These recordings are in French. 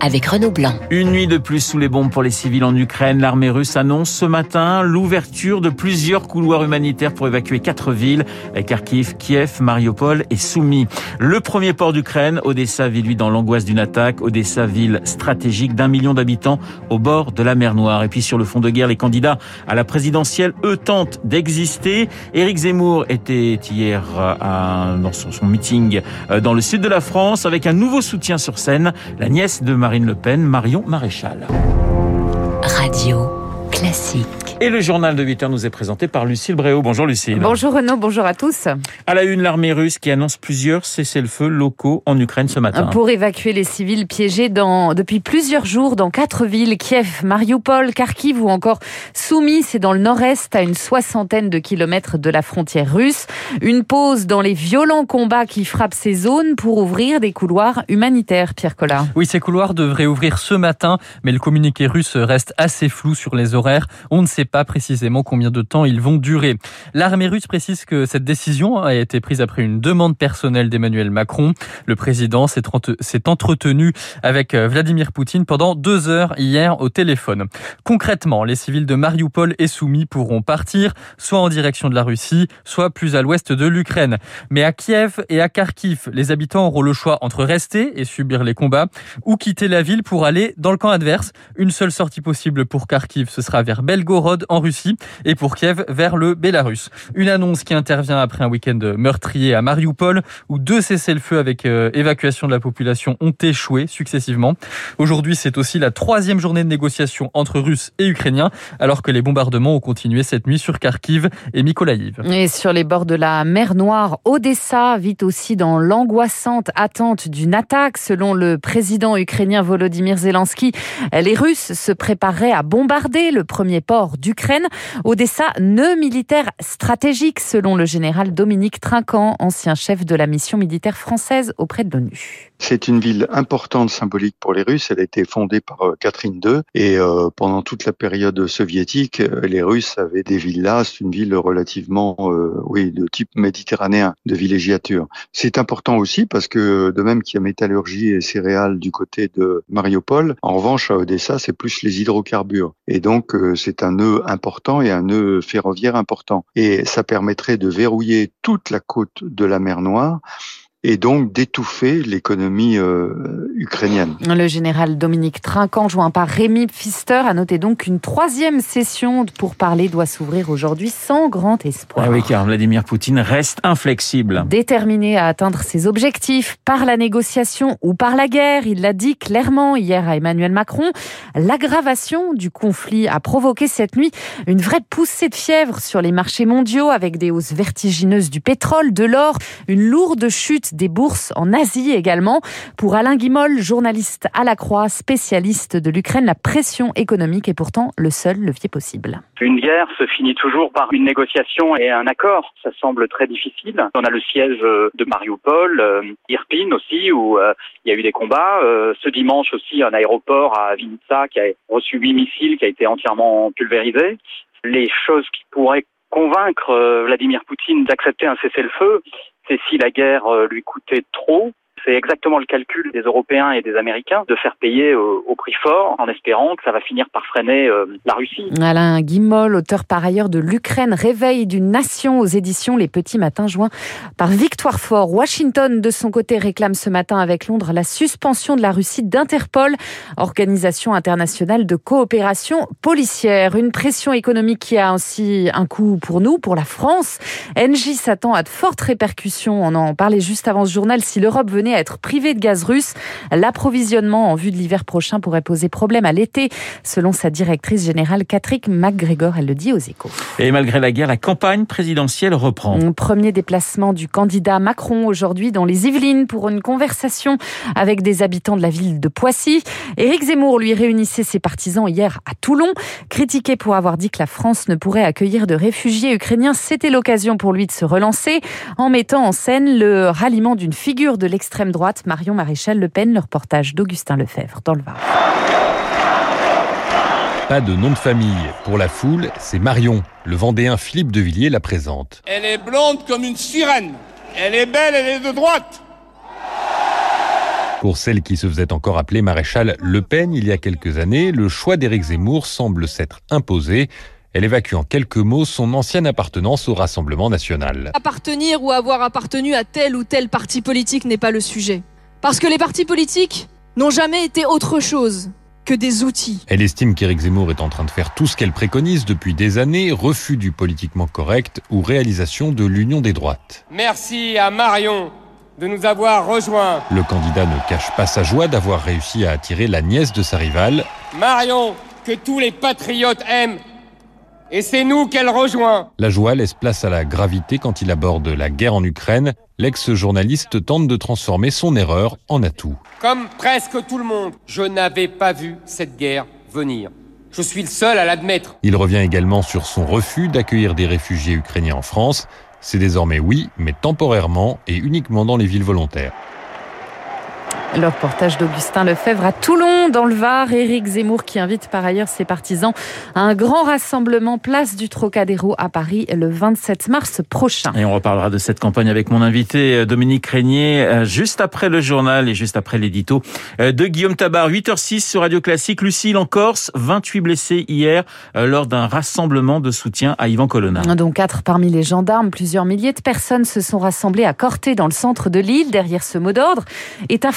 avec Renaud Blanc. Une nuit de plus sous les bombes pour les civils en Ukraine. L'armée russe annonce ce matin l'ouverture de plusieurs couloirs humanitaires pour évacuer quatre villes, Kharkiv, Kiev, Mariupol et Soumy. Le premier port d'Ukraine, Odessa vit lui dans l'angoisse d'une attaque. Odessa, ville stratégique d'un million d'habitants au bord de la mer Noire. Et puis sur le fond de guerre, les candidats à la présidentielle, eux, tentent d'exister. Éric Zemmour était hier à, dans son, son meeting euh, dans le sud de la France avec un nouveau soutien sur scène, la nièce de Marine Le Pen, Marion Maréchal. Radio Classique. Et le journal de 8 heures nous est présenté par Lucille Bréau. Bonjour Lucille. Bonjour Renaud, bonjour à tous. À la une, l'armée russe qui annonce plusieurs cessez-le-feu locaux en Ukraine ce matin. Pour évacuer les civils piégés dans, depuis plusieurs jours dans quatre villes, Kiev, Mariupol, Kharkiv ou encore Soumy, c'est dans le nord-est, à une soixantaine de kilomètres de la frontière russe. Une pause dans les violents combats qui frappent ces zones pour ouvrir des couloirs humanitaires, Pierre Collard. Oui, ces couloirs devraient ouvrir ce matin, mais le communiqué russe reste assez flou sur les horaires. On ne sait pas précisément combien de temps ils vont durer. L'armée russe précise que cette décision a été prise après une demande personnelle d'Emmanuel Macron. Le président s'est entretenu avec euh, Vladimir Poutine pendant deux heures hier au téléphone. Concrètement, les civils de Mariupol et Soumy pourront partir, soit en direction de la Russie, soit plus à l'ouest de l'Ukraine. Mais à Kiev et à Kharkiv, les habitants auront le choix entre rester et subir les combats ou quitter la ville pour aller dans le camp adverse. Une seule sortie possible pour Kharkiv, ce sera vers Belgorod en Russie et pour Kiev vers le Bélarus. Une annonce qui intervient après un week-end meurtrier à Mariupol où deux cessez-le-feu avec euh, évacuation de la population ont échoué successivement. Aujourd'hui, c'est aussi la troisième journée de négociation entre Russes et Ukrainiens alors que les bombardements ont continué cette nuit sur Kharkiv et Mykolaïv. Et sur les bords de la mer Noire, Odessa vit aussi dans l'angoissante attente d'une attaque. Selon le président ukrainien Volodymyr Zelensky, les Russes se prépareraient à bombarder le premier port du Ukraine. Odessa, nœud militaire stratégique, selon le général Dominique Trinquant, ancien chef de la mission militaire française auprès de l'ONU. C'est une ville importante, symbolique pour les Russes. Elle a été fondée par euh, Catherine II et euh, pendant toute la période soviétique, euh, les Russes avaient des villes là. C'est une ville relativement, oui, de type méditerranéen, de villégiature. C'est important aussi parce que de même qu'il y a métallurgie et céréales du côté de Mariupol, en revanche à Odessa, c'est plus les hydrocarbures. Et donc c'est un nœud important et un nœud ferroviaire important. Et ça permettrait de verrouiller toute la côte de la mer Noire et donc d'étouffer l'économie euh, ukrainienne. Le général Dominique Trinquant, joint par Rémi Pfister, a noté donc qu'une troisième session pour parler doit s'ouvrir aujourd'hui sans grand espoir. Ah oui, car Vladimir Poutine reste inflexible. Déterminé à atteindre ses objectifs par la négociation ou par la guerre, il l'a dit clairement hier à Emmanuel Macron. L'aggravation du conflit a provoqué cette nuit une vraie poussée de fièvre sur les marchés mondiaux avec des hausses vertigineuses du pétrole, de l'or, une lourde chute des bourses en Asie également. Pour Alain Guimol, journaliste à la Croix, spécialiste de l'Ukraine, la pression économique est pourtant le seul levier possible. Une guerre se finit toujours par une négociation et un accord. Ça semble très difficile. On a le siège de Mariupol, euh, Irpin aussi, où euh, il y a eu des combats. Euh, ce dimanche aussi, un aéroport à Vinitsa qui a reçu huit missiles, qui a été entièrement pulvérisé. Les choses qui pourraient convaincre Vladimir Poutine d'accepter un cessez-le-feu, c'est si la guerre euh, lui coûtait trop c'est exactement le calcul des Européens et des Américains de faire payer au, prix fort en espérant que ça va finir par freiner euh, la Russie. Alain Guimol, auteur par ailleurs de l'Ukraine, réveil d'une nation aux éditions Les Petits Matins, joints par Victoire Fort. Washington, de son côté, réclame ce matin avec Londres la suspension de la Russie d'Interpol, organisation internationale de coopération policière. Une pression économique qui a aussi un coût pour nous, pour la France. Engie s'attend à de fortes répercussions. On en parlait juste avant ce journal. Si l'Europe venait à être privé de gaz russe. L'approvisionnement en vue de l'hiver prochain pourrait poser problème à l'été, selon sa directrice générale Catherine McGregor. Elle le dit aux échos. Et malgré la guerre, la campagne présidentielle reprend. Premier déplacement du candidat Macron aujourd'hui dans les Yvelines pour une conversation avec des habitants de la ville de Poissy. Éric Zemmour lui réunissait ses partisans hier à Toulon. Critiqué pour avoir dit que la France ne pourrait accueillir de réfugiés ukrainiens, c'était l'occasion pour lui de se relancer en mettant en scène le ralliement d'une figure de l'extrême l'extrême droite, Marion Maréchal Le Pen, le reportage d'Augustin Lefebvre dans le Var. Pas de nom de famille. Pour la foule, c'est Marion. Le Vendéen Philippe de Villiers la présente. Elle est blonde comme une sirène. Elle est belle, elle est de droite. Pour celle qui se faisait encore appeler maréchal Le Pen il y a quelques années, le choix d'Éric Zemmour semble s'être imposé. Elle évacue en quelques mots son ancienne appartenance au Rassemblement national. Appartenir ou avoir appartenu à tel ou tel parti politique n'est pas le sujet. Parce que les partis politiques n'ont jamais été autre chose que des outils. Elle estime qu'Éric Zemmour est en train de faire tout ce qu'elle préconise depuis des années, refus du politiquement correct ou réalisation de l'union des droites. Merci à Marion de nous avoir rejoints. Le candidat ne cache pas sa joie d'avoir réussi à attirer la nièce de sa rivale. Marion, que tous les patriotes aiment et c'est nous qu'elle rejoint. La joie laisse place à la gravité quand il aborde la guerre en Ukraine. L'ex-journaliste tente de transformer son erreur en atout. Comme presque tout le monde, je n'avais pas vu cette guerre venir. Je suis le seul à l'admettre. Il revient également sur son refus d'accueillir des réfugiés ukrainiens en France. C'est désormais oui, mais temporairement et uniquement dans les villes volontaires. Le reportage d'Augustin Lefebvre à Toulon, dans le Var. Éric Zemmour qui invite par ailleurs ses partisans à un grand rassemblement place du Trocadéro à Paris le 27 mars prochain. Et on reparlera de cette campagne avec mon invité euh, Dominique Régnier euh, juste après le journal et juste après l'édito euh, de Guillaume Tabar. 8h06 sur Radio Classique. Lucille en Corse, 28 blessés hier lors d'un rassemblement de soutien à Yvan Colonna. Donc quatre parmi les gendarmes, plusieurs milliers de personnes se sont rassemblées à Corté dans le centre de l'île. Derrière ce mot d'ordre est un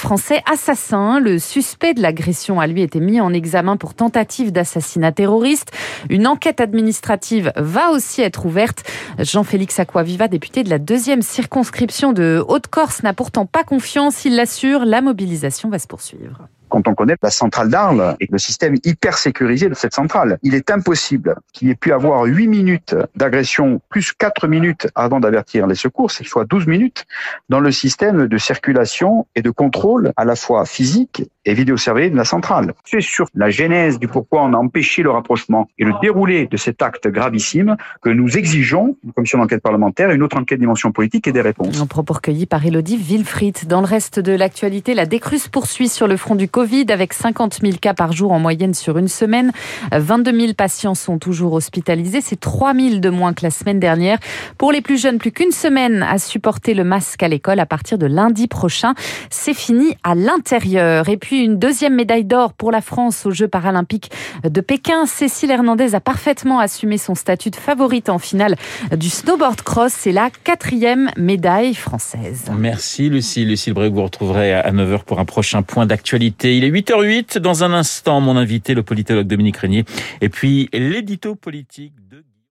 Assassin. Le suspect de l'agression a lui été mis en examen pour tentative d'assassinat terroriste. Une enquête administrative va aussi être ouverte. Jean-Félix Aquaviva, député de la deuxième circonscription de Haute-Corse, n'a pourtant pas confiance. Il l'assure, la mobilisation va se poursuivre quand on connaît la centrale d'Arles et le système hyper sécurisé de cette centrale. Il est impossible qu'il ait pu avoir 8 minutes d'agression plus 4 minutes avant d'avertir les secours, c'est soit 12 minutes dans le système de circulation et de contrôle à la fois physique et vidéosurveillé de la centrale. C'est sur la genèse du pourquoi on a empêché le rapprochement et le déroulé de cet acte gravissime que nous exigeons une commission d'enquête parlementaire, une autre enquête dimension politique et des réponses. Un propos recueilli par Elodie Wilfried. Dans le reste de l'actualité, la décrue poursuit sur le front du avec 50 000 cas par jour en moyenne sur une semaine. 22 000 patients sont toujours hospitalisés. C'est 3 000 de moins que la semaine dernière. Pour les plus jeunes, plus qu'une semaine à supporter le masque à l'école à partir de lundi prochain. C'est fini à l'intérieur. Et puis une deuxième médaille d'or pour la France aux Jeux paralympiques de Pékin. Cécile Hernandez a parfaitement assumé son statut de favorite en finale du snowboard cross. C'est la quatrième médaille française. Merci Lucie. Lucille Bré, vous retrouverez à 9h pour un prochain point d'actualité. Il est 8h08. Dans un instant, mon invité, le politologue Dominique Régnier. Et puis l'édito politique de